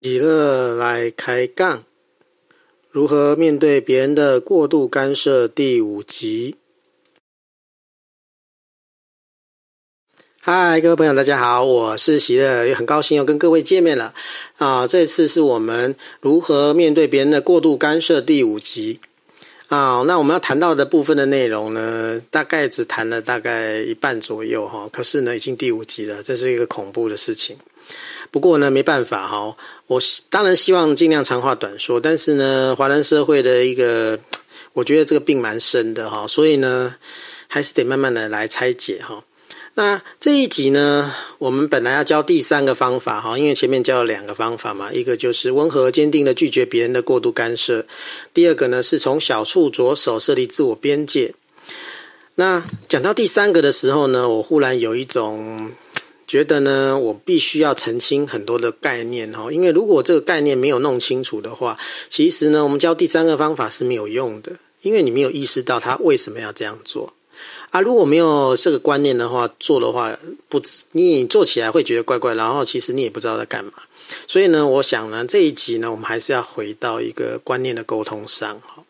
喜乐来开杠，如何面对别人的过度干涉？第五集。嗨，各位朋友，大家好，我是喜乐，也很高兴又跟各位见面了啊！这次是我们如何面对别人的过度干涉第五集啊。那我们要谈到的部分的内容呢，大概只谈了大概一半左右哈。可是呢，已经第五集了，这是一个恐怖的事情。不过呢，没办法哈，我当然希望尽量长话短说，但是呢，华人社会的一个，我觉得这个病蛮深的哈，所以呢，还是得慢慢的来拆解哈。那这一集呢，我们本来要教第三个方法哈，因为前面教了两个方法嘛，一个就是温和坚定的拒绝别人的过度干涉，第二个呢是从小处着手设立自我边界。那讲到第三个的时候呢，我忽然有一种。觉得呢，我必须要澄清很多的概念哈，因为如果这个概念没有弄清楚的话，其实呢，我们教第三个方法是没有用的，因为你没有意识到他为什么要这样做啊。如果没有这个观念的话，做的话不，你做起来会觉得怪怪，然后其实你也不知道在干嘛。所以呢，我想呢，这一集呢，我们还是要回到一个观念的沟通上哈。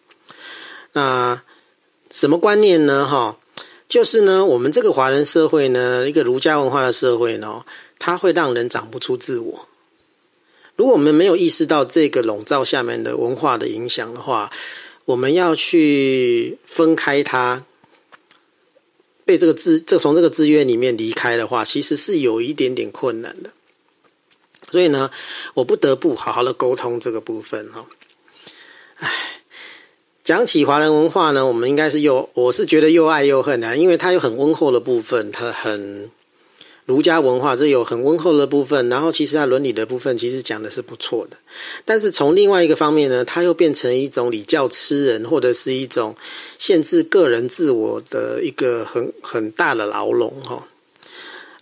那什么观念呢？哈？就是呢，我们这个华人社会呢，一个儒家文化的社会呢，它会让人长不出自我。如果我们没有意识到这个笼罩下面的文化的影响的话，我们要去分开它，被这个制，这从这个制约里面离开的话，其实是有一点点困难的。所以呢，我不得不好好的沟通这个部分哈。讲起华人文化呢，我们应该是又，我是觉得又爱又恨啊，因为它有很温厚的部分，它很儒家文化，这有很温厚的部分，然后其实它伦理的部分其实讲的是不错的，但是从另外一个方面呢，它又变成一种礼教吃人，或者是一种限制个人自我的一个很很大的牢笼哈。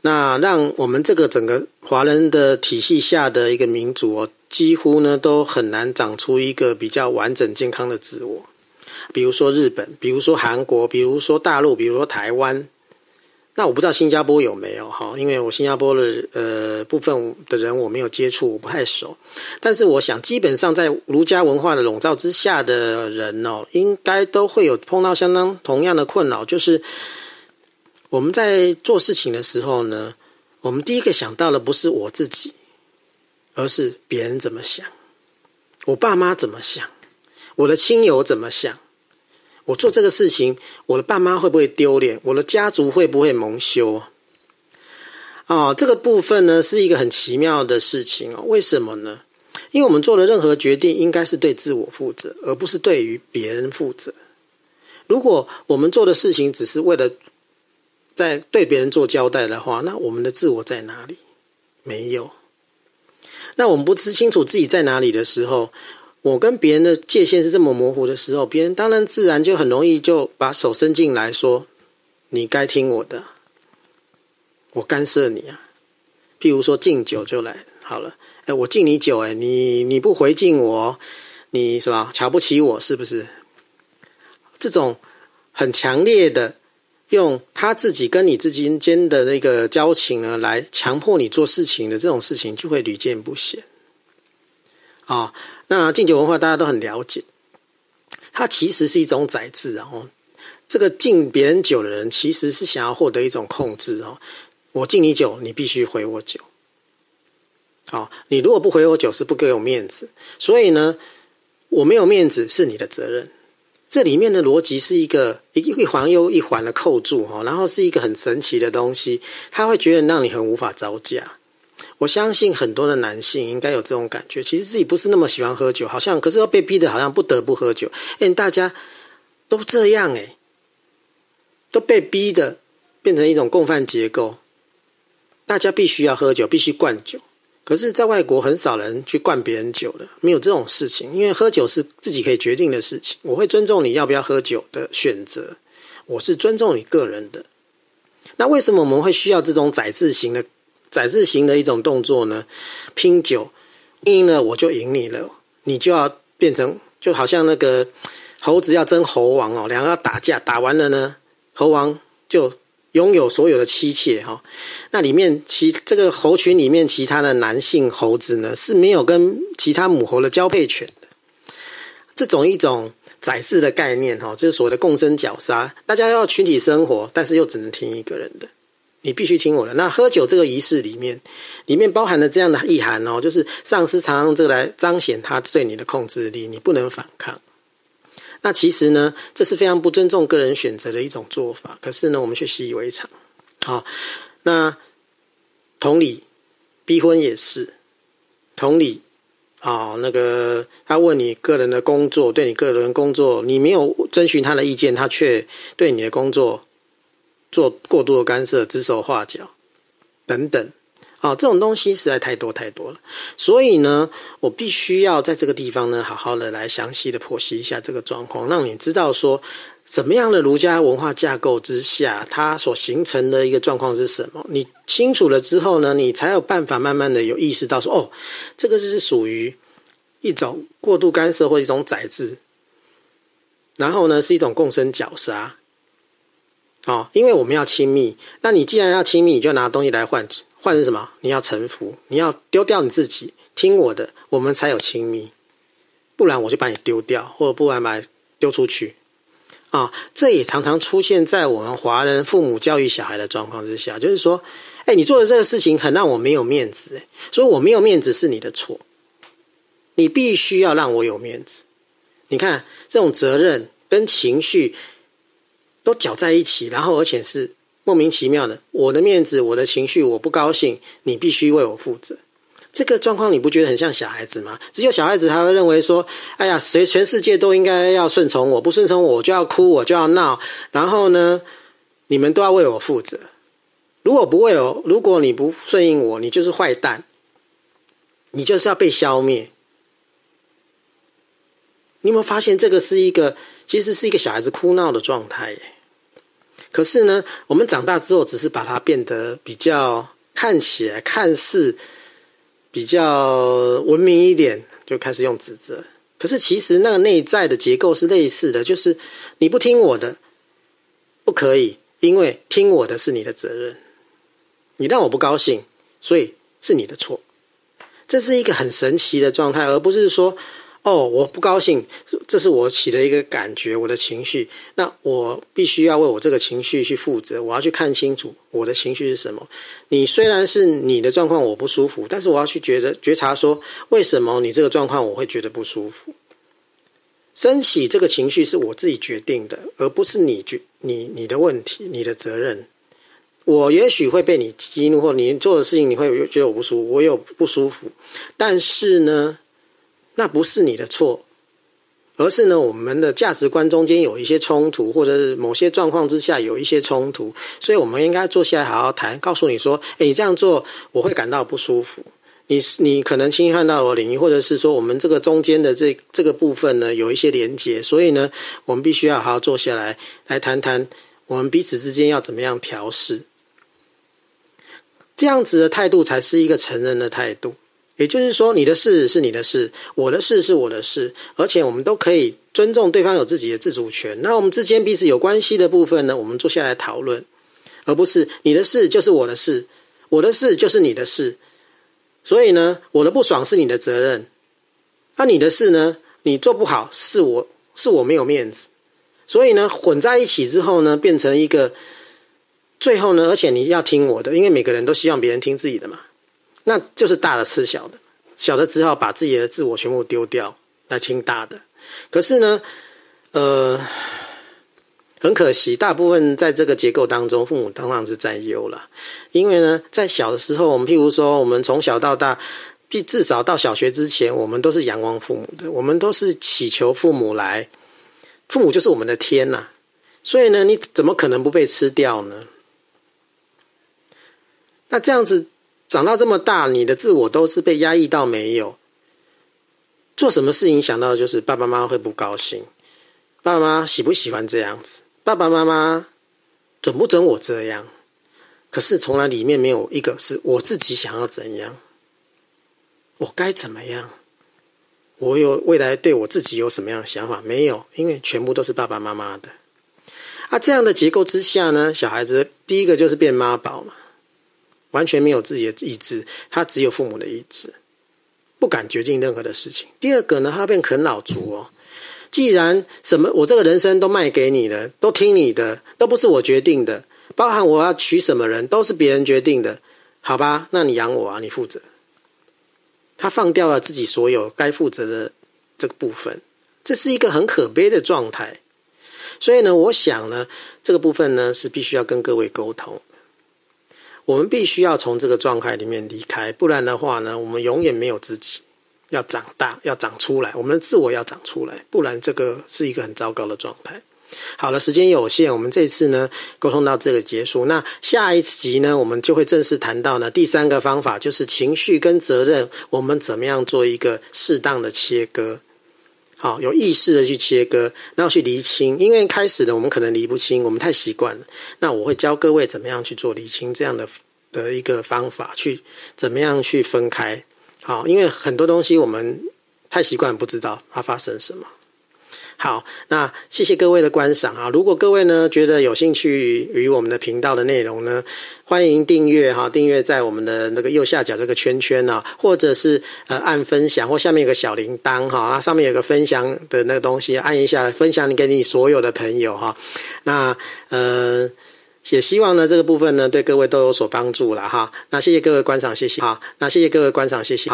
那让我们这个整个华人的体系下的一个民族哦，几乎呢都很难长出一个比较完整健康的自我。比如说日本，比如说韩国，比如说大陆，比如说台湾。那我不知道新加坡有没有哈，因为我新加坡的呃部分的人我没有接触，我不太熟。但是我想，基本上在儒家文化的笼罩之下的人哦，应该都会有碰到相当同样的困扰，就是我们在做事情的时候呢，我们第一个想到的不是我自己，而是别人怎么想，我爸妈怎么想，我的亲友怎么想。我做这个事情，我的爸妈会不会丢脸？我的家族会不会蒙羞？哦，这个部分呢是一个很奇妙的事情哦。为什么呢？因为我们做的任何决定，应该是对自我负责，而不是对于别人负责。如果我们做的事情只是为了在对别人做交代的话，那我们的自我在哪里？没有。那我们不知清楚自己在哪里的时候。我跟别人的界限是这么模糊的时候，别人当然自然就很容易就把手伸进来说：“你该听我的，我干涉你啊。”譬如说敬酒就来好了，哎，我敬你酒，哎，你你不回敬我，你是吧？瞧不起我是不是？这种很强烈的用他自己跟你之间的那个交情呢，来强迫你做事情的这种事情，就会屡见不鲜啊。那敬酒文化大家都很了解，它其实是一种宰制哦。这个敬别人酒的人，其实是想要获得一种控制哦。我敬你酒，你必须回我酒。好，你如果不回我酒，是不给我面子。所以呢，我没有面子是你的责任。这里面的逻辑是一个一一环又一环的扣住哈，然后是一个很神奇的东西，他会觉得让你很无法招架。我相信很多的男性应该有这种感觉，其实自己不是那么喜欢喝酒，好像可是要被逼的，好像不得不喝酒。哎，大家都这样哎，都被逼的变成一种共犯结构，大家必须要喝酒，必须灌酒。可是，在外国很少人去灌别人酒的，没有这种事情，因为喝酒是自己可以决定的事情。我会尊重你要不要喝酒的选择，我是尊重你个人的。那为什么我们会需要这种宰制型的？宰制型的一种动作呢，拼酒，赢了我就赢你了，你就要变成就好像那个猴子要争猴王哦，两个要打架，打完了呢，猴王就拥有所有的妻妾哈。那里面其这个猴群里面其他的男性猴子呢，是没有跟其他母猴的交配权的。这种一种宰制的概念哈，就是所谓的共生绞杀，大家要群体生活，但是又只能听一个人的。你必须听我的。那喝酒这个仪式里面，里面包含了这样的意涵哦，就是上司常用这个来彰显他对你的控制力，你不能反抗。那其实呢，这是非常不尊重个人选择的一种做法。可是呢，我们却习以为常。好，那同理，逼婚也是。同理，啊，那个他问你个人的工作，对你个人工作，你没有征询他的意见，他却对你的工作。做过度的干涉、指手画脚等等，啊，这种东西实在太多太多了。所以呢，我必须要在这个地方呢，好好的来详细的剖析一下这个状况，让你知道说，什么样的儒家文化架构之下，它所形成的一个状况是什么。你清楚了之后呢，你才有办法慢慢的有意识到说，哦，这个是属于一种过度干涉或一种宰制，然后呢，是一种共生绞杀。哦，因为我们要亲密，那你既然要亲密，你就拿东西来换，换成什么？你要臣服，你要丢掉你自己，听我的，我们才有亲密。不然我就把你丢掉，或者不然把你丢出去。啊、这也常常出现在我们华人父母教育小孩的状况之下，就是说，哎，你做的这个事情很让我没有面子，所以我没有面子是你的错，你必须要让我有面子。你看这种责任跟情绪。都搅在一起，然后而且是莫名其妙的。我的面子，我的情绪，我不高兴，你必须为我负责。这个状况你不觉得很像小孩子吗？只有小孩子才会认为说：“哎呀，谁全世界都应该要顺从我，不顺从我就要哭，我就要闹。然后呢，你们都要为我负责。如果不为我，如果你不顺应我，你就是坏蛋，你就是要被消灭。”你有没有发现这个是一个，其实是一个小孩子哭闹的状态耶？可是呢，我们长大之后，只是把它变得比较看起来看似比较文明一点，就开始用指责。可是其实那个内在的结构是类似的，就是你不听我的，不可以，因为听我的是你的责任。你让我不高兴，所以是你的错。这是一个很神奇的状态，而不是说。哦，我不高兴，这是我起的一个感觉，我的情绪。那我必须要为我这个情绪去负责，我要去看清楚我的情绪是什么。你虽然是你的状况我不舒服，但是我要去觉得觉察说，为什么你这个状况我会觉得不舒服？升起这个情绪是我自己决定的，而不是你决你你的问题，你的责任。我也许会被你激怒，或你做的事情你会觉得我不舒服，我有不舒服，但是呢，那不是你的错，而是呢，我们的价值观中间有一些冲突，或者是某些状况之下有一些冲突，所以我们应该坐下来好好谈，告诉你说，诶，你这样做我会感到不舒服，你你可能侵犯到我领域，或者是说我们这个中间的这这个部分呢有一些连结，所以呢，我们必须要好好坐下来来谈谈，我们彼此之间要怎么样调试，这样子的态度才是一个成人的态度。也就是说，你的事是你的事，我的事是我的事，而且我们都可以尊重对方有自己的自主权。那我们之间彼此有关系的部分呢，我们坐下来讨论，而不是你的事就是我的事，我的事就是你的事。所以呢，我的不爽是你的责任，那你的事呢，你做不好是我是我没有面子。所以呢，混在一起之后呢，变成一个最后呢，而且你要听我的，因为每个人都希望别人听自己的嘛。那就是大的吃小的，小的只好把自己的自我全部丢掉来听大的。可是呢，呃，很可惜，大部分在这个结构当中，父母当然是占优了。因为呢，在小的时候，我们譬如说，我们从小到大，至少到小学之前，我们都是仰望父母的，我们都是祈求父母来，父母就是我们的天呐。所以呢，你怎么可能不被吃掉呢？那这样子。长到这么大，你的自我都是被压抑到没有。做什么事情想到的就是爸爸妈妈会不高兴，爸爸妈妈喜不喜欢这样子？爸爸妈妈准不准我这样？可是从来里面没有一个是我自己想要怎样，我该怎么样？我有未来对我自己有什么样的想法？没有，因为全部都是爸爸妈妈的。啊，这样的结构之下呢，小孩子第一个就是变妈宝嘛，完全没有自己的意志，他只有父母的意志，不敢决定任何的事情。第二个呢，他变啃老族哦。既然什么我这个人生都卖给你了，都听你的，都不是我决定的，包含我要娶什么人都是别人决定的，好吧？那你养我啊，你负责。他放掉了自己所有该负责的这个部分，这是一个很可悲的状态。所以呢，我想呢，这个部分呢是必须要跟各位沟通。我们必须要从这个状态里面离开，不然的话呢，我们永远没有自己。要长大，要长出来，我们的自我要长出来，不然这个是一个很糟糕的状态。好了，时间有限，我们这次呢沟通到这个结束。那下一集呢，我们就会正式谈到呢第三个方法，就是情绪跟责任，我们怎么样做一个适当的切割。好，有意识的去切割，然后去厘清。因为开始的，我们可能厘不清，我们太习惯了。那我会教各位怎么样去做厘清这样的的一个方法，去怎么样去分开。好，因为很多东西我们太习惯，不知道它发生什么。好，那谢谢各位的观赏啊！如果各位呢觉得有兴趣与我们的频道的内容呢，欢迎订阅哈，订阅在我们的那个右下角这个圈圈啊，或者是呃按分享，或下面有个小铃铛哈，那上面有个分享的那个东西，按一下分享你给你所有的朋友哈。那呃。也希望呢，这个部分呢，对各位都有所帮助了哈。那谢谢各位观赏，谢谢。好，那谢谢各位观赏，谢谢。